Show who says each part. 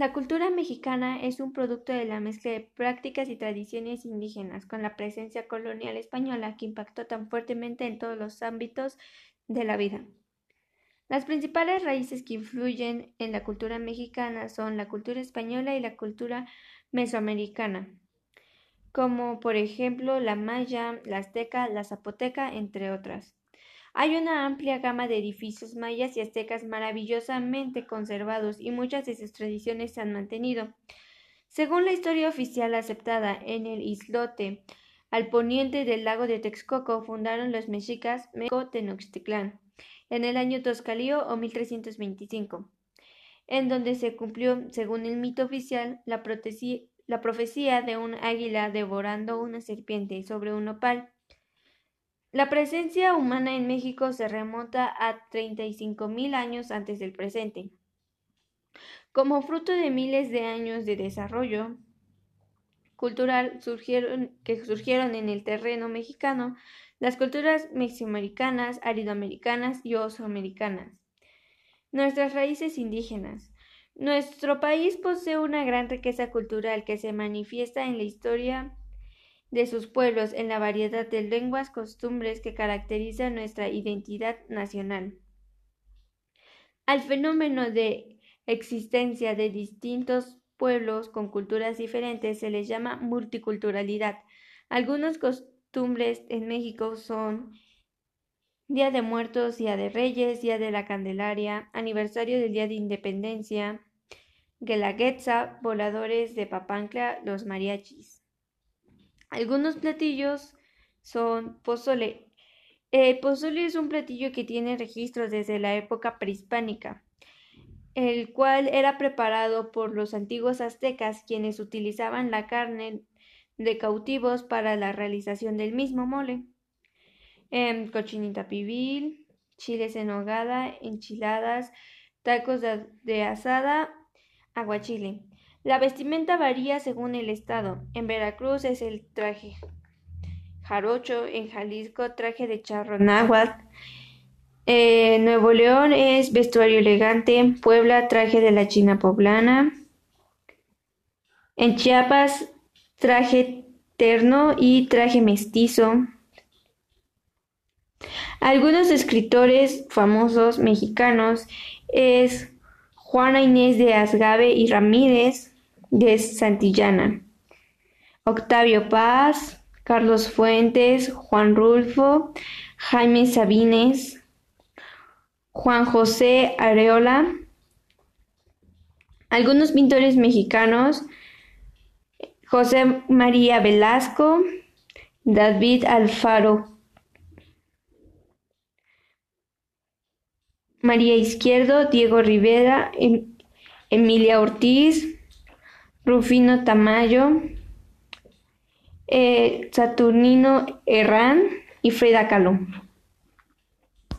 Speaker 1: La cultura mexicana es un producto de la mezcla de prácticas y tradiciones indígenas con la presencia colonial española que impactó tan fuertemente en todos los ámbitos de la vida. Las principales raíces que influyen en la cultura mexicana son la cultura española y la cultura mesoamericana, como por ejemplo la maya, la azteca, la zapoteca, entre otras. Hay una amplia gama de edificios mayas y aztecas maravillosamente conservados y muchas de sus tradiciones se han mantenido. Según la historia oficial aceptada en el islote al poniente del lago de Texcoco, fundaron los mexicas Meco Tenochtitlán en el año Toscalío o 1325, en donde se cumplió, según el mito oficial, la, la profecía de un águila devorando una serpiente sobre un opal. La presencia humana en México se remonta a 35.000 años antes del presente. Como fruto de miles de años de desarrollo cultural surgieron, que surgieron en el terreno mexicano, las culturas mexiamericanas, aridoamericanas y osoamericanas. Nuestras raíces indígenas. Nuestro país posee una gran riqueza cultural que se manifiesta en la historia de sus pueblos en la variedad de lenguas, costumbres que caracterizan nuestra identidad nacional. Al fenómeno de existencia de distintos pueblos con culturas diferentes se les llama multiculturalidad. Algunas costumbres en México son Día de Muertos, Día de Reyes, Día de la Candelaria, aniversario del Día de Independencia, Guelaguetza, voladores de Papancla, los mariachis. Algunos platillos son pozole. Pozole es un platillo que tiene registros desde la época prehispánica, el cual era preparado por los antiguos aztecas quienes utilizaban la carne de cautivos para la realización del mismo mole. Em, cochinita pibil, chiles en hogada, enchiladas, tacos de, de asada, aguachile. La vestimenta varía según el estado. En Veracruz es el traje jarocho, en Jalisco traje de charro náhuatl, Nuevo León es vestuario elegante, Puebla traje de la China poblana, en Chiapas traje terno y traje mestizo. Algunos escritores famosos mexicanos es Juana Inés de Asgave y Ramírez, de Santillana, Octavio Paz, Carlos Fuentes, Juan Rulfo, Jaime Sabines, Juan José Areola, algunos pintores mexicanos, José María Velasco, David Alfaro, María Izquierdo, Diego Rivera, em-, Emilia Ortiz, Rufino Tamayo, eh, Saturnino Herrán y Frida Kahlo.